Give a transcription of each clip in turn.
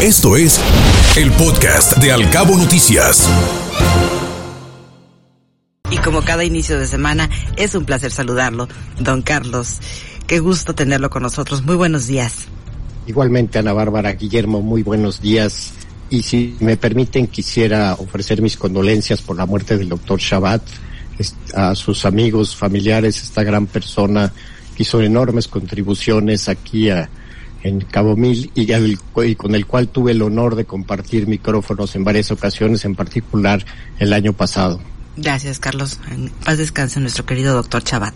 Esto es el podcast de Alcabo Noticias. Y como cada inicio de semana, es un placer saludarlo, don Carlos. Qué gusto tenerlo con nosotros. Muy buenos días. Igualmente, Ana Bárbara, Guillermo, muy buenos días. Y si me permiten, quisiera ofrecer mis condolencias por la muerte del doctor Shabbat, a sus amigos, familiares, esta gran persona que hizo enormes contribuciones aquí a, en Cabo Mil y, y, con el cual tuve el honor de compartir micrófonos en varias ocasiones, en particular el año pasado. Gracias, Carlos. En paz descanse nuestro querido doctor Chabat.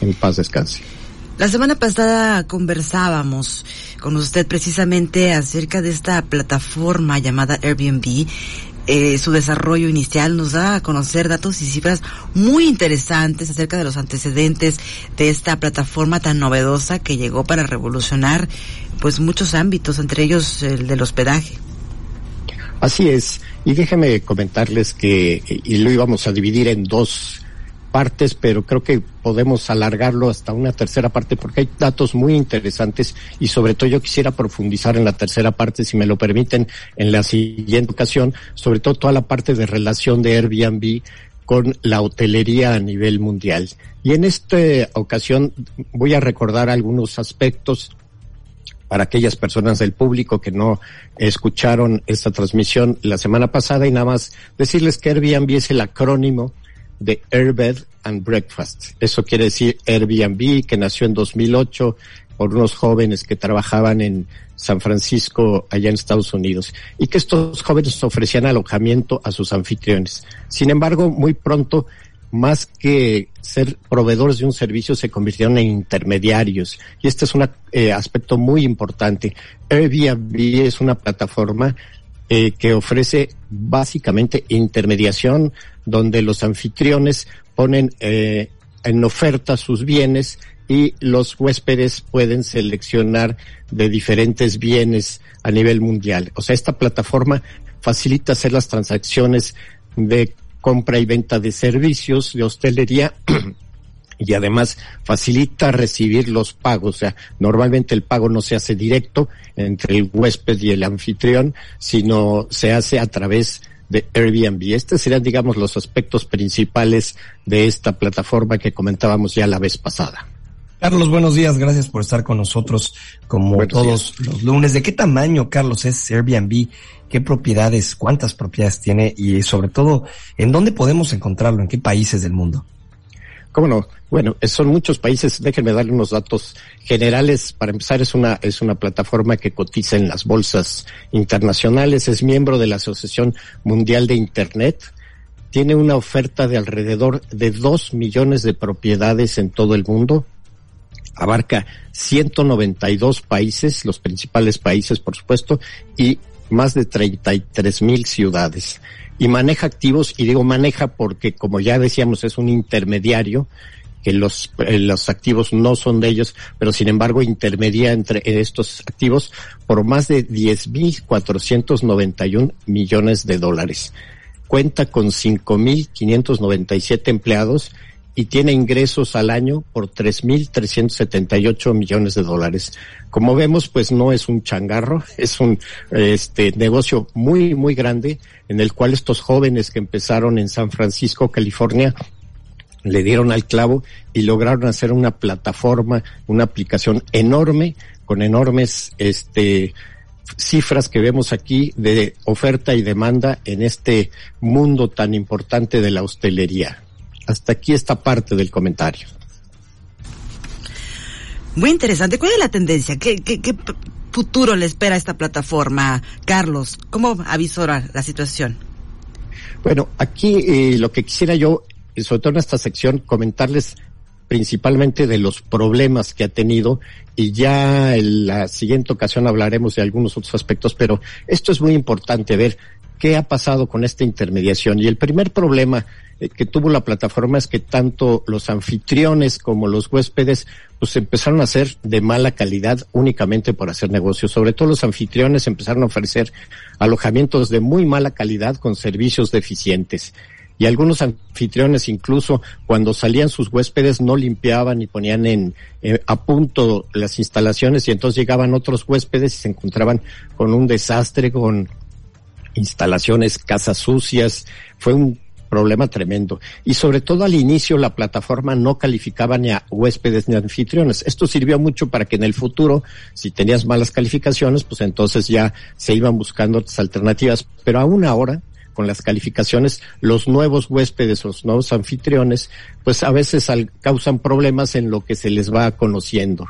En paz descanse. La semana pasada conversábamos con usted precisamente acerca de esta plataforma llamada Airbnb eh, su desarrollo inicial nos da a conocer datos y cifras muy interesantes acerca de los antecedentes de esta plataforma tan novedosa que llegó para revolucionar pues muchos ámbitos, entre ellos el del hospedaje. Así es, y déjeme comentarles que y lo íbamos a dividir en dos partes, pero creo que podemos alargarlo hasta una tercera parte porque hay datos muy interesantes y sobre todo yo quisiera profundizar en la tercera parte, si me lo permiten, en la siguiente ocasión, sobre todo toda la parte de relación de Airbnb con la hotelería a nivel mundial. Y en esta ocasión voy a recordar algunos aspectos para aquellas personas del público que no escucharon esta transmisión la semana pasada y nada más decirles que Airbnb es el acrónimo de Airbed and Breakfast. Eso quiere decir Airbnb, que nació en 2008 por unos jóvenes que trabajaban en San Francisco, allá en Estados Unidos, y que estos jóvenes ofrecían alojamiento a sus anfitriones. Sin embargo, muy pronto, más que ser proveedores de un servicio, se convirtieron en intermediarios. Y este es un eh, aspecto muy importante. Airbnb es una plataforma eh, que ofrece básicamente intermediación, donde los anfitriones ponen eh, en oferta sus bienes y los huéspedes pueden seleccionar de diferentes bienes a nivel mundial. O sea, esta plataforma facilita hacer las transacciones de compra y venta de servicios de hostelería y además facilita recibir los pagos. O sea, normalmente el pago no se hace directo entre el huésped y el anfitrión, sino se hace a través de Airbnb. Estos serían, digamos, los aspectos principales de esta plataforma que comentábamos ya la vez pasada. Carlos, buenos días. Gracias por estar con nosotros como todos los lunes. ¿De qué tamaño, Carlos, es Airbnb? ¿Qué propiedades, cuántas propiedades tiene? Y sobre todo, ¿en dónde podemos encontrarlo? ¿En qué países del mundo? ¿Cómo no? Bueno, son muchos países. Déjenme darle unos datos generales. Para empezar, es una, es una plataforma que cotiza en las bolsas internacionales. Es miembro de la Asociación Mundial de Internet. Tiene una oferta de alrededor de dos millones de propiedades en todo el mundo. Abarca 192 países, los principales países, por supuesto, y más de 33 mil ciudades y maneja activos, y digo maneja porque como ya decíamos es un intermediario, que los, eh, los activos no son de ellos, pero sin embargo intermedia entre estos activos por más de 10.491 millones de dólares. Cuenta con 5.597 empleados y tiene ingresos al año por 3.378 millones de dólares. Como vemos, pues no es un changarro, es un este negocio muy, muy grande en el cual estos jóvenes que empezaron en San Francisco, California, le dieron al clavo y lograron hacer una plataforma, una aplicación enorme con enormes este cifras que vemos aquí de oferta y demanda en este mundo tan importante de la hostelería. Hasta aquí esta parte del comentario. Muy interesante. ¿Cuál es la tendencia? ¿Qué, qué, futuro le espera a esta plataforma? Carlos, ¿cómo avisora la situación? Bueno, aquí eh, lo que quisiera yo, sobre todo en esta sección, comentarles principalmente de los problemas que ha tenido y ya en la siguiente ocasión hablaremos de algunos otros aspectos, pero esto es muy importante ver qué ha pasado con esta intermediación. Y el primer problema eh, que tuvo la plataforma es que tanto los anfitriones como los huéspedes pues empezaron a ser de mala calidad únicamente por hacer negocios. Sobre todo los anfitriones empezaron a ofrecer alojamientos de muy mala calidad con servicios deficientes. y algunos anfitriones incluso cuando salían sus huéspedes no limpiaban y ponían en eh, a punto las instalaciones y entonces llegaban otros huéspedes y se encontraban con un desastre, con instalaciones, casas sucias. Fue un problema tremendo. Y sobre todo al inicio la plataforma no calificaba ni a huéspedes ni a anfitriones. Esto sirvió mucho para que en el futuro, si tenías malas calificaciones, pues entonces ya se iban buscando otras alternativas. Pero aún ahora, con las calificaciones, los nuevos huéspedes, los nuevos anfitriones, pues a veces causan problemas en lo que se les va conociendo.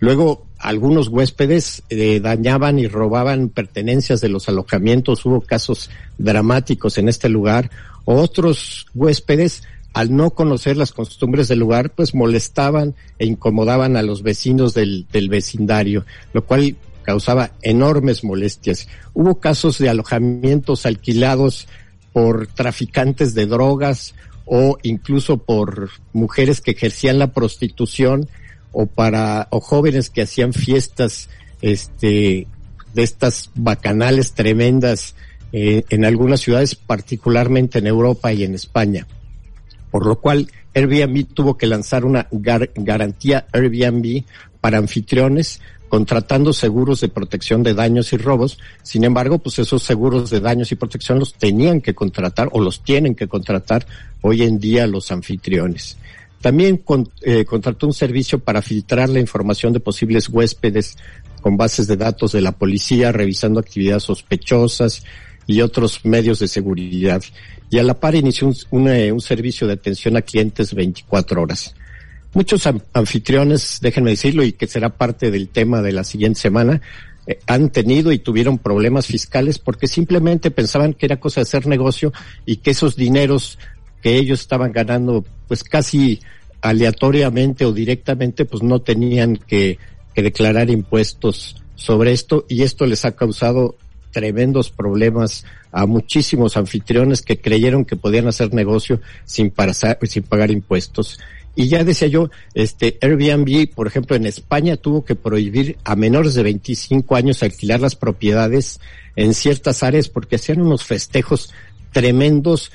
Luego, algunos huéspedes eh, dañaban y robaban pertenencias de los alojamientos. Hubo casos dramáticos en este lugar otros huéspedes, al no conocer las costumbres del lugar, pues molestaban e incomodaban a los vecinos del, del vecindario, lo cual causaba enormes molestias. Hubo casos de alojamientos alquilados por traficantes de drogas o incluso por mujeres que ejercían la prostitución o para o jóvenes que hacían fiestas este de estas bacanales tremendas eh, en algunas ciudades, particularmente en Europa y en España. Por lo cual, Airbnb tuvo que lanzar una garantía Airbnb para anfitriones contratando seguros de protección de daños y robos. Sin embargo, pues esos seguros de daños y protección los tenían que contratar o los tienen que contratar hoy en día los anfitriones. También eh, contrató un servicio para filtrar la información de posibles huéspedes con bases de datos de la policía, revisando actividades sospechosas, y otros medios de seguridad. Y a la par inició un, eh, un, servicio de atención a clientes 24 horas. Muchos anfitriones, déjenme decirlo, y que será parte del tema de la siguiente semana, eh, han tenido y tuvieron problemas fiscales porque simplemente pensaban que era cosa de hacer negocio y que esos dineros que ellos estaban ganando, pues casi aleatoriamente o directamente, pues no tenían que, que declarar impuestos sobre esto y esto les ha causado tremendos problemas a muchísimos anfitriones que creyeron que podían hacer negocio sin, sin pagar impuestos. Y ya decía yo, este Airbnb, por ejemplo, en España tuvo que prohibir a menores de 25 años alquilar las propiedades en ciertas áreas porque hacían unos festejos tremendos,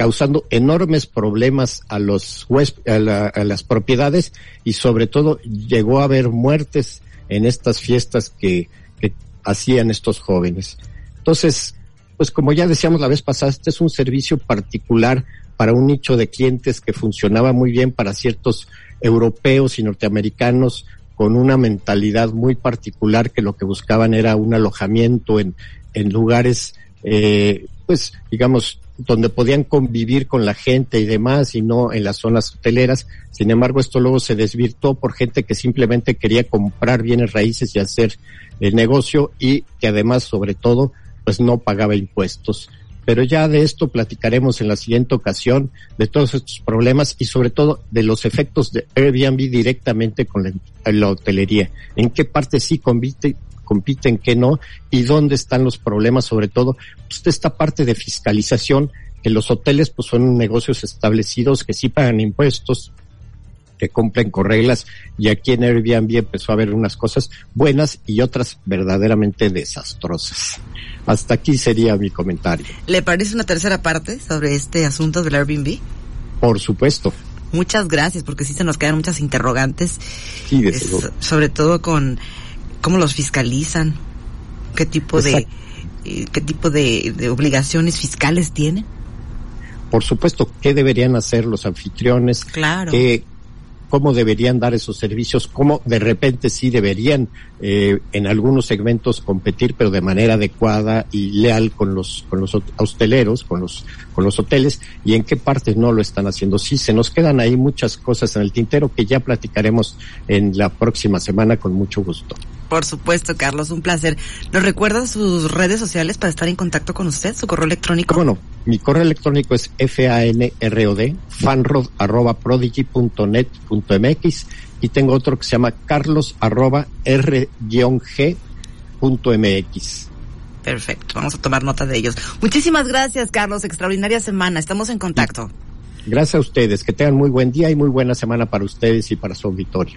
causando enormes problemas a los a, a las propiedades y sobre todo llegó a haber muertes en estas fiestas que, que hacían estos jóvenes. Entonces, pues como ya decíamos la vez pasada, este es un servicio particular para un nicho de clientes que funcionaba muy bien para ciertos europeos y norteamericanos con una mentalidad muy particular que lo que buscaban era un alojamiento en, en lugares, eh, pues digamos, donde podían convivir con la gente y demás y no en las zonas hoteleras. Sin embargo, esto luego se desvirtuó por gente que simplemente quería comprar bienes raíces y hacer el negocio y que además, sobre todo, pues no pagaba impuestos. Pero ya de esto platicaremos en la siguiente ocasión, de todos estos problemas y sobre todo de los efectos de Airbnb directamente con la, hotelería. En qué parte sí compite, compiten, qué no, y dónde están los problemas, sobre todo, pues esta parte de fiscalización, que los hoteles pues son negocios establecidos que sí pagan impuestos, que cumplen con reglas y aquí en Airbnb empezó a haber unas cosas buenas y otras verdaderamente desastrosas. Hasta aquí sería mi comentario. ¿Le parece una tercera parte sobre este asunto del Airbnb? Por supuesto. Muchas gracias, porque sí se nos quedan muchas interrogantes. Sí, sobre todo con cómo los fiscalizan, qué tipo de eh, qué tipo de, de obligaciones fiscales tienen por supuesto, qué deberían hacer los anfitriones, claro. qué, cómo deberían dar esos servicios, cómo de repente sí deberían eh, en algunos segmentos competir, pero de manera adecuada y leal con los con los hosteleros, con los con los hoteles y en qué partes no lo están haciendo. Sí, se nos quedan ahí muchas cosas en el tintero que ya platicaremos en la próxima semana con mucho gusto. Por supuesto, Carlos, un placer. ¿Nos recuerda sus redes sociales para estar en contacto con usted, su correo electrónico? Bueno, mi correo electrónico es fanrod, fanrod arroba prodigy.net.mx y tengo otro que se llama carlos arroba r-g.mx. Perfecto, vamos a tomar nota de ellos. Muchísimas gracias, Carlos. Extraordinaria semana. Estamos en contacto. Gracias a ustedes. Que tengan muy buen día y muy buena semana para ustedes y para su auditorio.